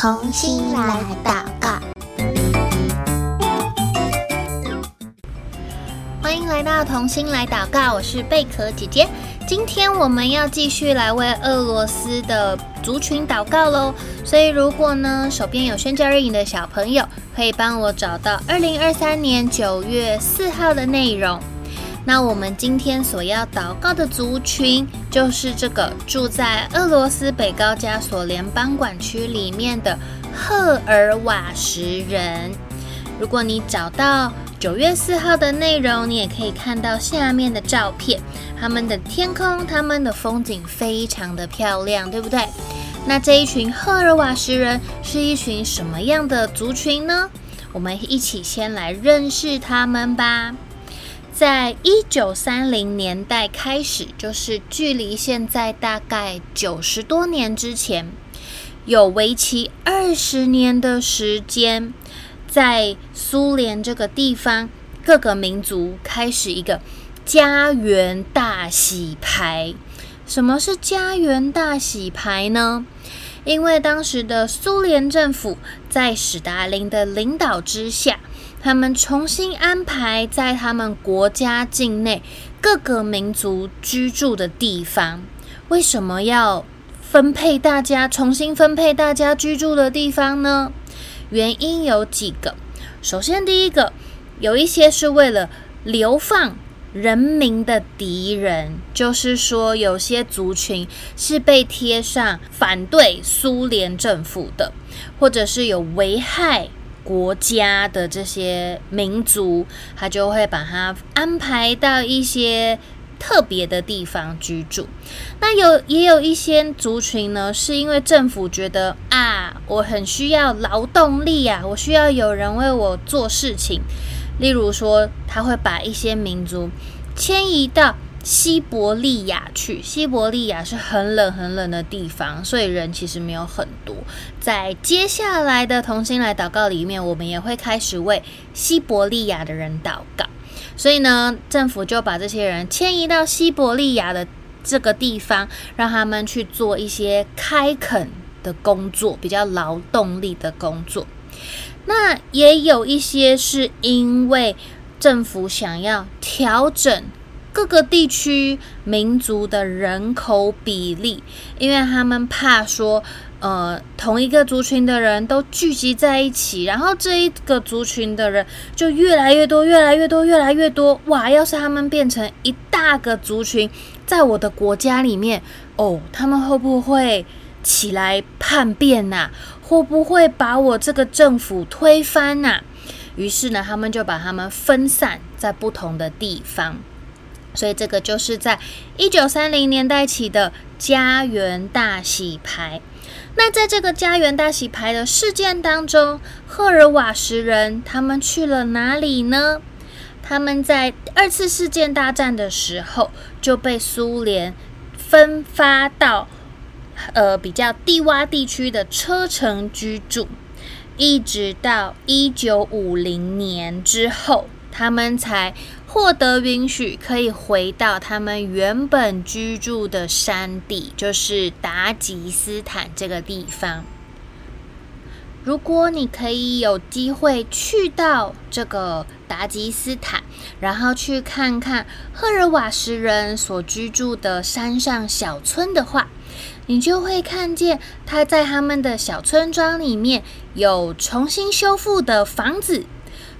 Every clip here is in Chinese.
同心来祷告，欢迎来到同心来祷告，我是贝壳姐姐。今天我们要继续来为俄罗斯的族群祷告喽。所以如果呢手边有宣教日影的小朋友，可以帮我找到二零二三年九月四号的内容。那我们今天所要祷告的族群，就是这个住在俄罗斯北高加索联邦管区里面的赫尔瓦什人。如果你找到九月四号的内容，你也可以看到下面的照片，他们的天空、他们的风景非常的漂亮，对不对？那这一群赫尔瓦什人是一群什么样的族群呢？我们一起先来认识他们吧。在一九三零年代开始，就是距离现在大概九十多年之前，有为期二十年的时间，在苏联这个地方，各个民族开始一个家园大洗牌。什么是家园大洗牌呢？因为当时的苏联政府在史达林的领导之下。他们重新安排在他们国家境内各个民族居住的地方。为什么要分配大家，重新分配大家居住的地方呢？原因有几个。首先，第一个，有一些是为了流放人民的敌人，就是说，有些族群是被贴上反对苏联政府的，或者是有危害。国家的这些民族，他就会把它安排到一些特别的地方居住。那有也有一些族群呢，是因为政府觉得啊，我很需要劳动力啊，我需要有人为我做事情。例如说，他会把一些民族迁移到。西伯利亚去，西伯利亚是很冷很冷的地方，所以人其实没有很多。在接下来的同心来祷告里面，我们也会开始为西伯利亚的人祷告。所以呢，政府就把这些人迁移到西伯利亚的这个地方，让他们去做一些开垦的工作，比较劳动力的工作。那也有一些是因为政府想要调整。各个地区民族的人口比例，因为他们怕说，呃，同一个族群的人都聚集在一起，然后这一个族群的人就越来越多，越来越多，越来越多。哇！要是他们变成一大个族群，在我的国家里面，哦，他们会不会起来叛变呐？会不会把我这个政府推翻呐？于是呢，他们就把他们分散在不同的地方。所以这个就是在一九三零年代起的家园大洗牌。那在这个家园大洗牌的事件当中，赫尔瓦什人他们去了哪里呢？他们在二次世界大战的时候就被苏联分发到呃比较低洼地区的车城居住，一直到一九五零年之后，他们才。获得允许，可以回到他们原本居住的山地，就是达吉斯坦这个地方。如果你可以有机会去到这个达吉斯坦，然后去看看赫尔瓦什人所居住的山上小村的话，你就会看见他在他们的小村庄里面有重新修复的房子。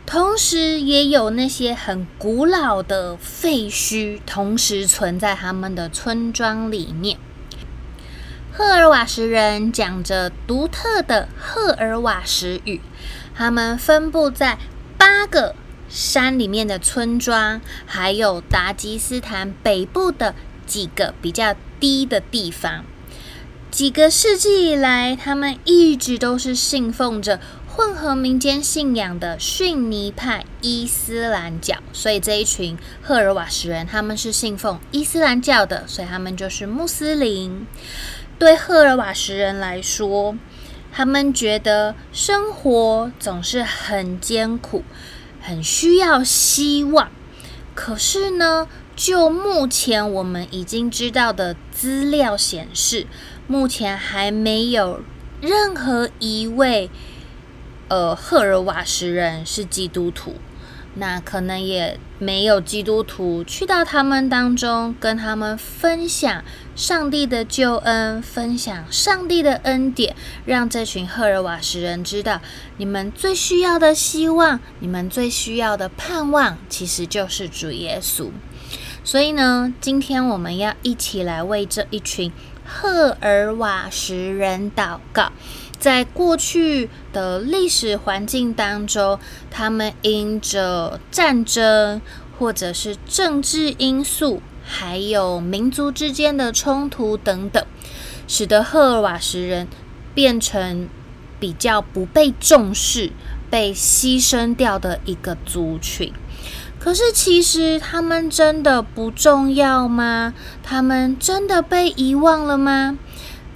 同时，也有那些很古老的废墟，同时存在他们的村庄里面。赫尔瓦什人讲着独特的赫尔瓦什语，他们分布在八个山里面的村庄，还有达吉斯坦北部的几个比较低的地方。几个世纪以来，他们一直都是信奉着。混合民间信仰的逊尼派伊斯兰教，所以这一群赫尔瓦什人他们是信奉伊斯兰教的，所以他们就是穆斯林。对赫尔瓦什人来说，他们觉得生活总是很艰苦，很需要希望。可是呢，就目前我们已经知道的资料显示，目前还没有。任何一位呃赫尔瓦什人是基督徒。那可能也没有基督徒去到他们当中，跟他们分享上帝的救恩，分享上帝的恩典，让这群赫尔瓦什人知道，你们最需要的希望，你们最需要的盼望，其实就是主耶稣。所以呢，今天我们要一起来为这一群赫尔瓦什人祷告。在过去的历史环境当中，他们因着战争，或者是政治因素，还有民族之间的冲突等等，使得赫尔瓦什人变成比较不被重视、被牺牲掉的一个族群。可是，其实他们真的不重要吗？他们真的被遗忘了吗？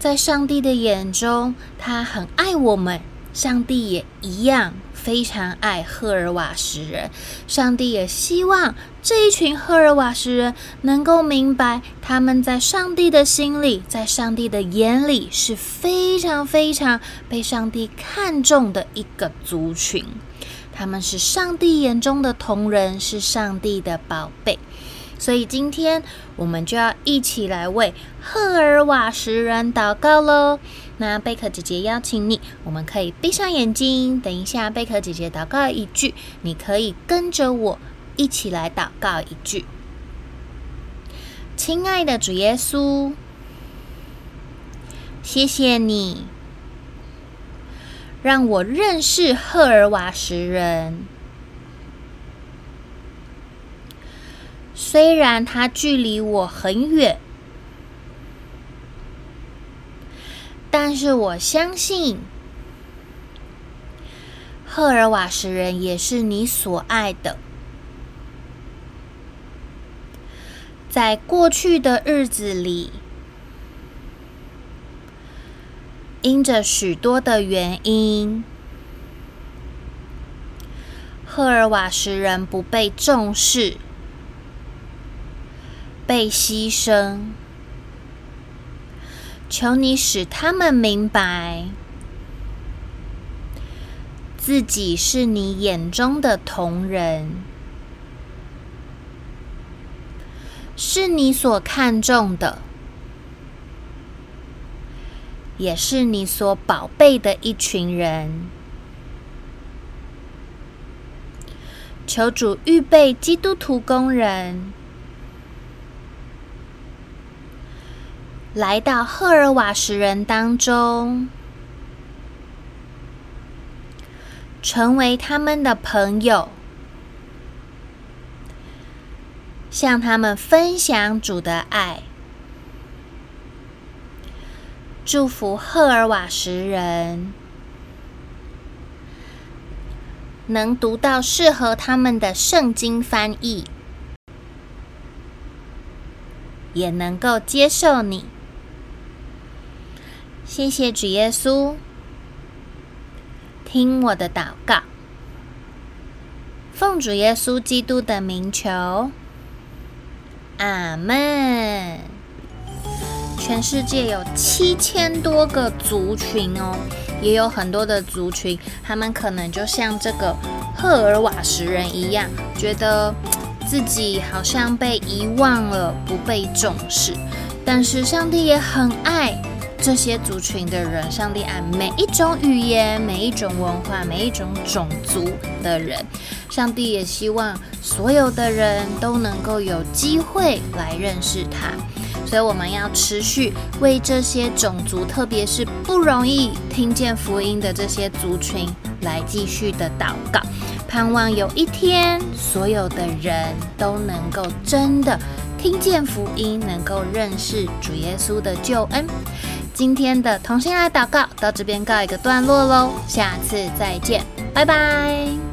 在上帝的眼中，他很爱我们。上帝也一样非常爱赫尔瓦什人。上帝也希望这一群赫尔瓦什人能够明白，他们在上帝的心里，在上帝的眼里是非常非常被上帝看重的一个族群。他们是上帝眼中的同人，是上帝的宝贝。所以今天我们就要一起来为赫尔瓦什人祷告喽。那贝壳姐姐邀请你，我们可以闭上眼睛，等一下贝壳姐姐祷告一句，你可以跟着我一起来祷告一句。亲爱的主耶稣，谢谢你让我认识赫尔瓦什人。虽然他距离我很远，但是我相信赫尔瓦什人也是你所爱的。在过去的日子里，因着许多的原因，赫尔瓦什人不被重视。被牺牲，求你使他们明白，自己是你眼中的同人，是你所看重的，也是你所宝贝的一群人。求主预备基督徒工人。来到赫尔瓦什人当中，成为他们的朋友，向他们分享主的爱，祝福赫尔瓦什人能读到适合他们的圣经翻译，也能够接受你。谢谢主耶稣，听我的祷告，奉主耶稣基督的名求，阿门。全世界有七千多个族群哦，也有很多的族群，他们可能就像这个赫尔瓦什人一样，觉得自己好像被遗忘了，不被重视，但是上帝也很爱。这些族群的人，上帝爱每一种语言、每一种文化、每一种种族的人。上帝也希望所有的人都能够有机会来认识他。所以我们要持续为这些种族，特别是不容易听见福音的这些族群，来继续的祷告，盼望有一天，所有的人都能够真的听见福音，能够认识主耶稣的救恩。今天的同心爱祷告到这边告一个段落喽，下次再见，拜拜。